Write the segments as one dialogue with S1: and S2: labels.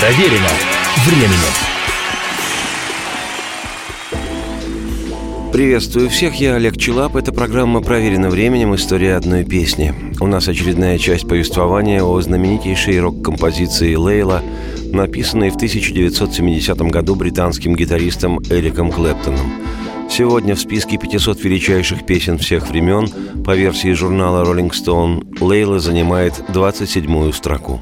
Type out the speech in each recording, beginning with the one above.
S1: Проверено временем.
S2: Приветствую всех, я Олег Челап. Это программа «Проверено временем. История одной песни». У нас очередная часть повествования о знаменитейшей рок-композиции «Лейла», написанной в 1970 году британским гитаристом Эриком Клэптоном. Сегодня в списке 500 величайших песен всех времен по версии журнала Rolling Stone Лейла занимает 27-ю строку.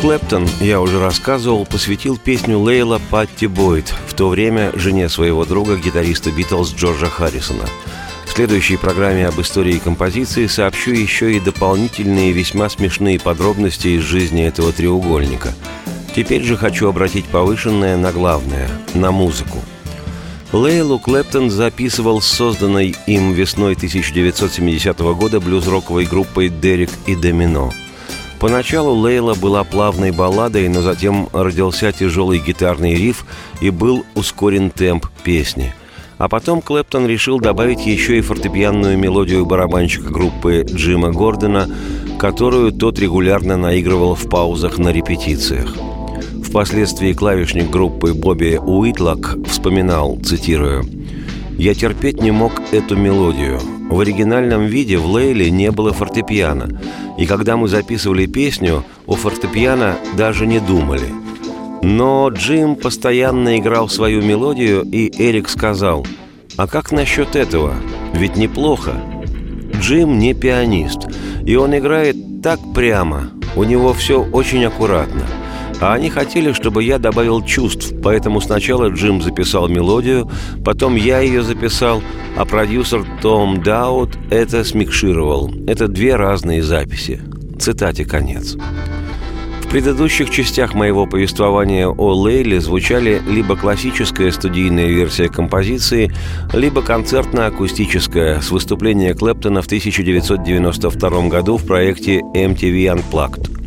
S2: Клэптон, я уже рассказывал, посвятил песню Лейла Патти Бойд, в то время жене своего друга, гитариста Битлз Джорджа Харрисона. В следующей программе об истории композиции сообщу еще и дополнительные весьма смешные подробности из жизни этого треугольника. Теперь же хочу обратить повышенное на главное – на музыку. Лейлу Клэптон записывал с созданной им весной 1970 года блюз-роковой группой «Дерек и Домино». Поначалу Лейла была плавной балладой, но затем родился тяжелый гитарный риф и был ускорен темп песни. А потом Клэптон решил добавить еще и фортепианную мелодию барабанщика группы Джима Гордона, которую тот регулярно наигрывал в паузах на репетициях. Впоследствии клавишник группы Бобби Уитлок вспоминал, цитирую, «Я терпеть не мог эту мелодию. В оригинальном виде в Лейле не было фортепиано, и когда мы записывали песню, о фортепиано даже не думали. Но Джим постоянно играл свою мелодию, и Эрик сказал, «А как насчет этого? Ведь неплохо». Джим не пианист, и он играет так прямо, у него все очень аккуратно – а они хотели, чтобы я добавил чувств, поэтому сначала Джим записал мелодию, потом я ее записал, а продюсер Том Даут это смикшировал. Это две разные записи. Цитате конец. В предыдущих частях моего повествования о Лейле звучали либо классическая студийная версия композиции, либо концертно-акустическая с выступления Клэптона в 1992 году в проекте MTV Unplugged.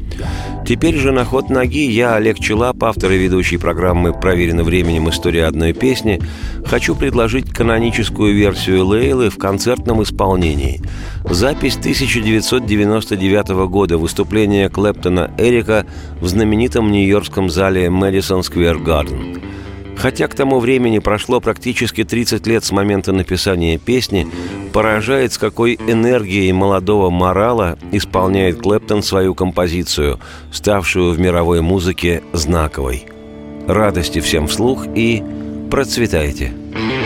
S2: Теперь же на ход ноги я, Олег Челап, автор и ведущий программы «Проверено временем. История одной песни», хочу предложить каноническую версию Лейлы в концертном исполнении. Запись 1999 года выступления Клэптона Эрика в знаменитом нью-йоркском зале Мэдисон Сквер Гарден. Хотя к тому времени прошло практически 30 лет с момента написания песни, поражает, с какой энергией молодого морала исполняет Клэптон свою композицию, ставшую в мировой музыке знаковой. Радости всем вслух и процветайте! Процветайте!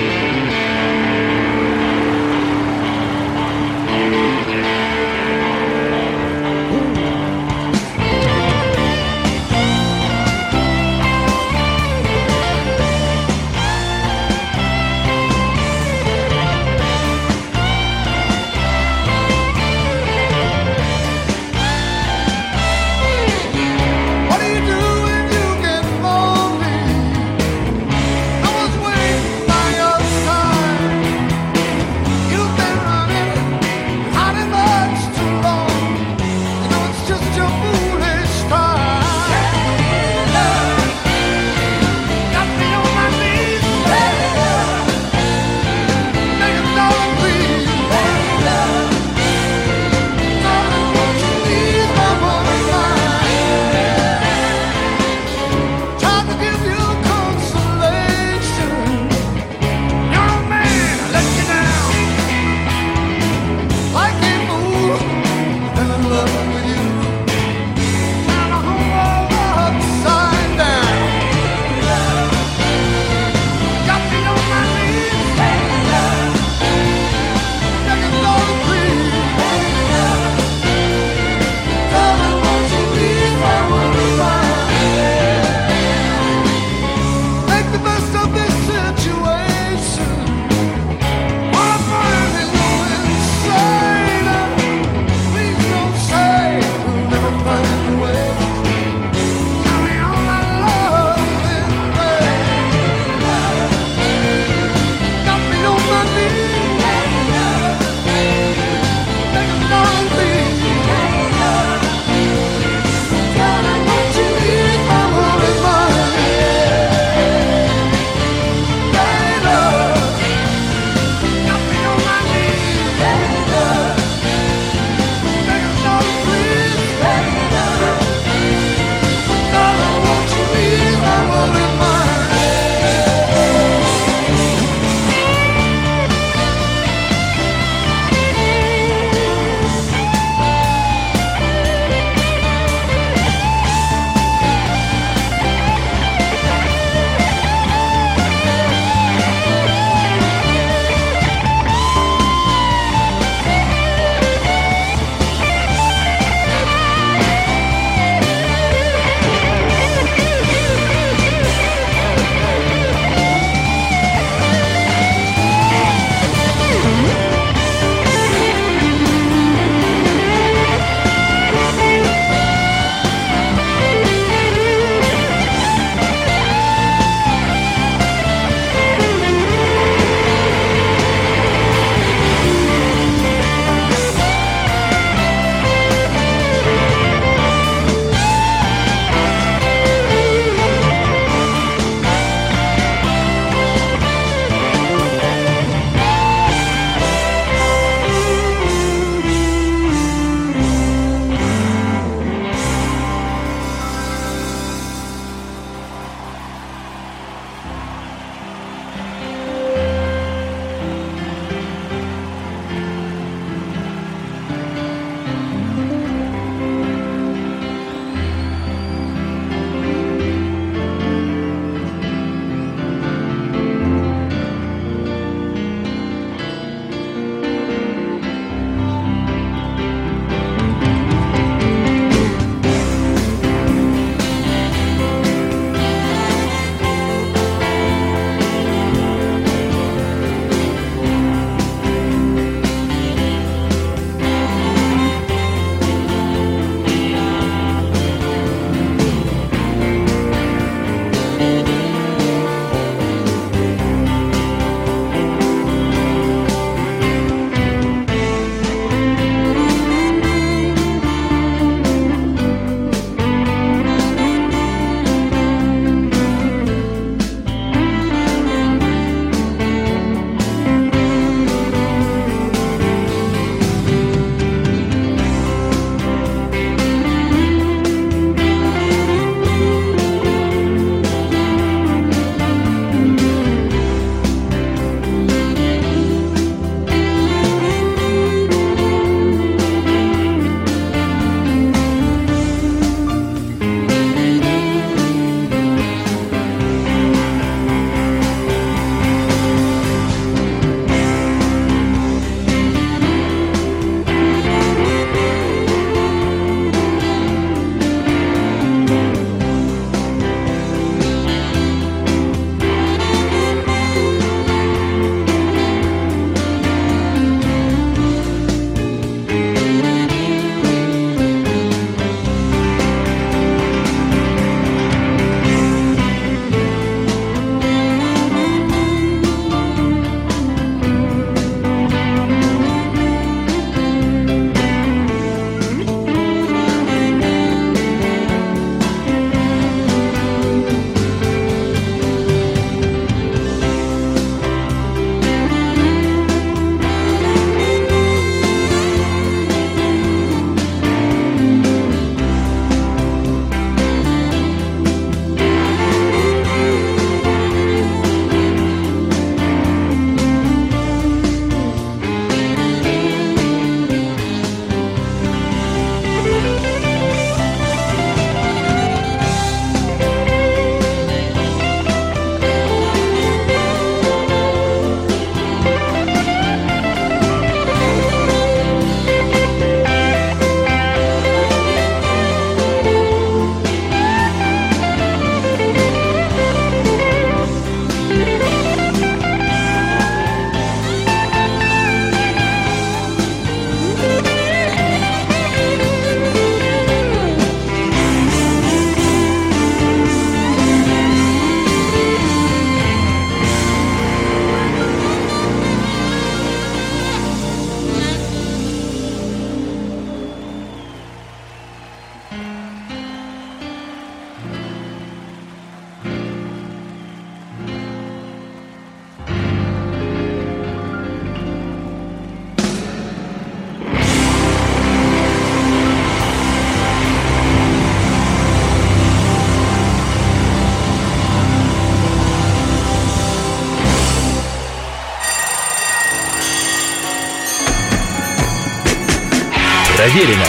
S1: Проверено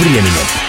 S1: временем.